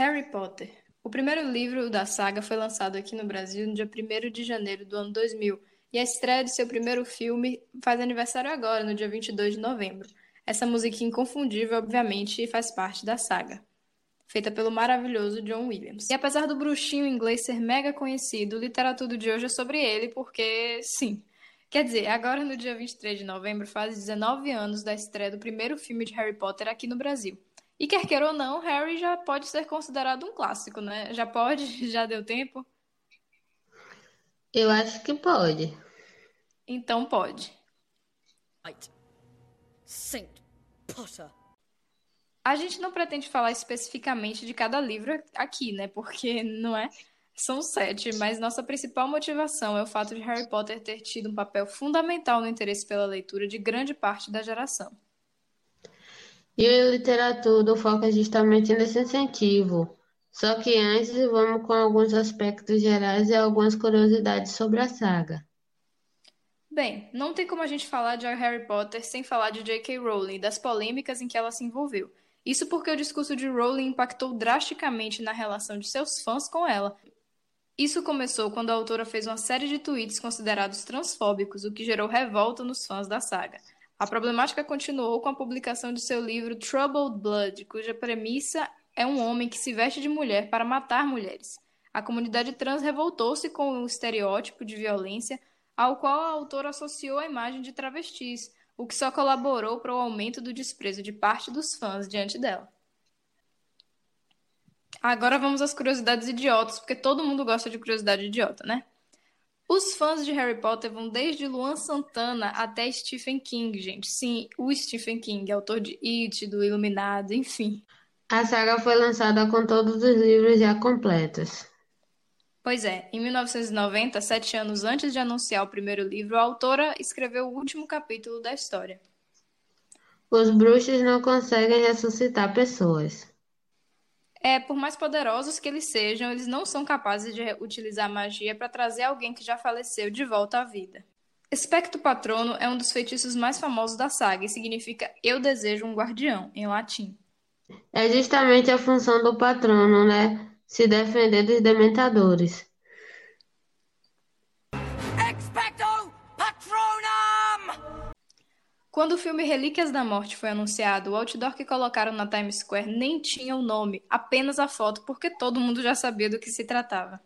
Harry Potter. O primeiro livro da saga foi lançado aqui no Brasil no dia 1 de janeiro do ano 2000, e a estreia de seu primeiro filme faz aniversário agora, no dia 22 de novembro. Essa musiquinha inconfundível, obviamente, faz parte da saga, feita pelo maravilhoso John Williams. E apesar do bruxinho inglês ser mega conhecido, literatura de hoje é sobre ele, porque sim. Quer dizer, agora no dia 23 de novembro faz 19 anos da estreia do primeiro filme de Harry Potter aqui no Brasil. E quer queira ou não, Harry já pode ser considerado um clássico, né? Já pode? Já deu tempo? Eu acho que pode. Então pode. Saint Potter. A gente não pretende falar especificamente de cada livro aqui, né? Porque não é. São sete, mas nossa principal motivação é o fato de Harry Potter ter tido um papel fundamental no interesse pela leitura de grande parte da geração. E a literatura foca justamente nesse incentivo. Só que antes vamos com alguns aspectos gerais e algumas curiosidades sobre a saga. Bem, não tem como a gente falar de Harry Potter sem falar de J.K. Rowling e das polêmicas em que ela se envolveu. Isso porque o discurso de Rowling impactou drasticamente na relação de seus fãs com ela. Isso começou quando a autora fez uma série de tweets considerados transfóbicos, o que gerou revolta nos fãs da saga. A problemática continuou com a publicação de seu livro Troubled Blood, cuja premissa é um homem que se veste de mulher para matar mulheres. A comunidade trans revoltou-se com o estereótipo de violência ao qual a autora associou a imagem de travestis, o que só colaborou para o aumento do desprezo de parte dos fãs diante dela. Agora vamos às curiosidades idiotas, porque todo mundo gosta de curiosidade idiota, né? Os fãs de Harry Potter vão desde Luan Santana até Stephen King, gente. Sim, o Stephen King, autor de It, do Iluminado, enfim. A saga foi lançada com todos os livros já completos. Pois é, em 1990, sete anos antes de anunciar o primeiro livro, a autora escreveu o último capítulo da história. Os bruxos não conseguem ressuscitar pessoas. É, por mais poderosos que eles sejam, eles não são capazes de utilizar magia para trazer alguém que já faleceu de volta à vida. Expecto Patrono é um dos feitiços mais famosos da saga e significa Eu desejo um guardião, em latim. É justamente a função do patrono, né? Se defender dos dementadores. Quando o filme Relíquias da Morte foi anunciado, o outdoor que colocaram na Times Square nem tinha o nome, apenas a foto, porque todo mundo já sabia do que se tratava.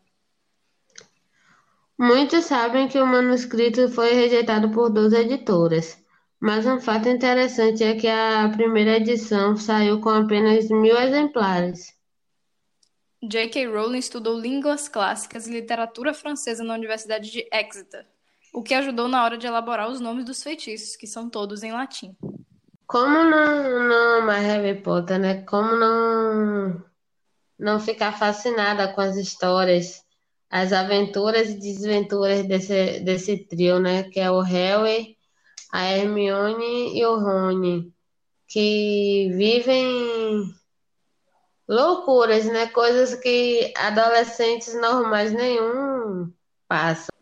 Muitos sabem que o manuscrito foi rejeitado por duas editoras, mas um fato interessante é que a primeira edição saiu com apenas mil exemplares. J.K. Rowling estudou línguas clássicas e literatura francesa na Universidade de Exeter, o que ajudou na hora de elaborar os nomes dos feitiços, que são todos em latim. Como não, não amar Harry Potter, né? Como não, não ficar fascinada com as histórias, as aventuras e desventuras desse, desse trio, né? Que é o Harry, a Hermione e o Rony, que vivem loucuras, né? Coisas que adolescentes normais nenhum passam.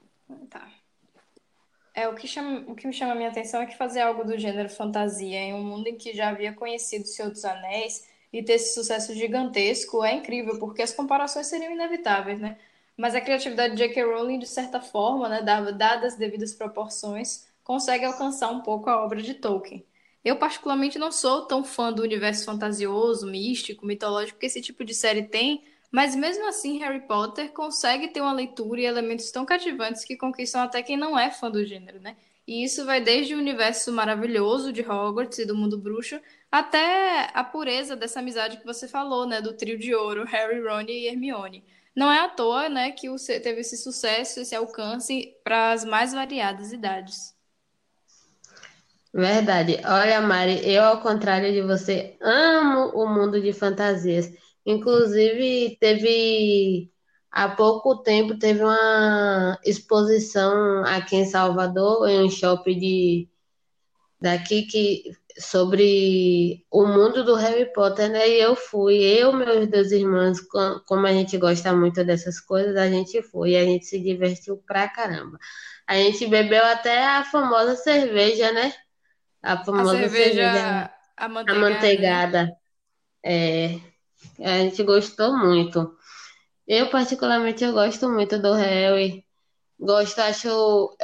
É, o que, chama, o que me chama a minha atenção é que fazer algo do gênero fantasia em um mundo em que já havia conhecido Senhor dos Anéis e ter esse sucesso gigantesco é incrível, porque as comparações seriam inevitáveis, né? Mas a criatividade de J.K. Rowling, de certa forma, né, dadas as devidas proporções, consegue alcançar um pouco a obra de Tolkien. Eu, particularmente, não sou tão fã do universo fantasioso, místico, mitológico que esse tipo de série tem, mas mesmo assim, Harry Potter consegue ter uma leitura e elementos tão cativantes que conquistam até quem não é fã do gênero, né? E isso vai desde o universo maravilhoso de Hogwarts e do mundo bruxo, até a pureza dessa amizade que você falou, né? Do trio de ouro, Harry, Ron e Hermione. Não é à toa, né, que teve esse sucesso, esse alcance para as mais variadas idades. Verdade. Olha, Mari, eu, ao contrário de você, amo o mundo de fantasias. Inclusive, teve há pouco tempo teve uma exposição aqui em Salvador, em um shopping de daqui que sobre o mundo do Harry Potter, né? E eu fui, eu, meus dois irmãos, como a gente gosta muito dessas coisas, a gente foi e a gente se divertiu pra caramba. A gente bebeu até a famosa cerveja, né? A famosa a cerveja, cerveja amanteigada. amanteigada. É, A gente gostou muito. Eu, particularmente, eu gosto muito do Harry. Gosto, acho,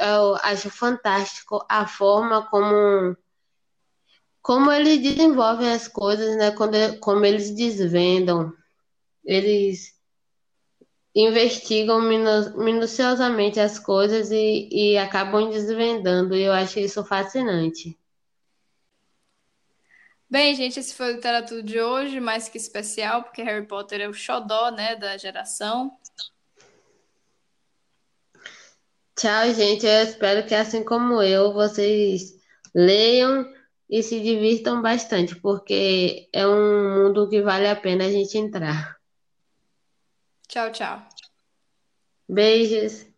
acho fantástico a forma como, como eles desenvolvem as coisas, né? Quando, como eles desvendam. Eles investigam minu- minuciosamente as coisas e, e acabam desvendando. E eu acho isso fascinante. Bem, gente, esse foi o Literatura de hoje, mais que especial, porque Harry Potter é o xodó, né, da geração. Tchau, gente. Eu espero que, assim como eu, vocês leiam e se divirtam bastante, porque é um mundo que vale a pena a gente entrar. Tchau, tchau. Beijos.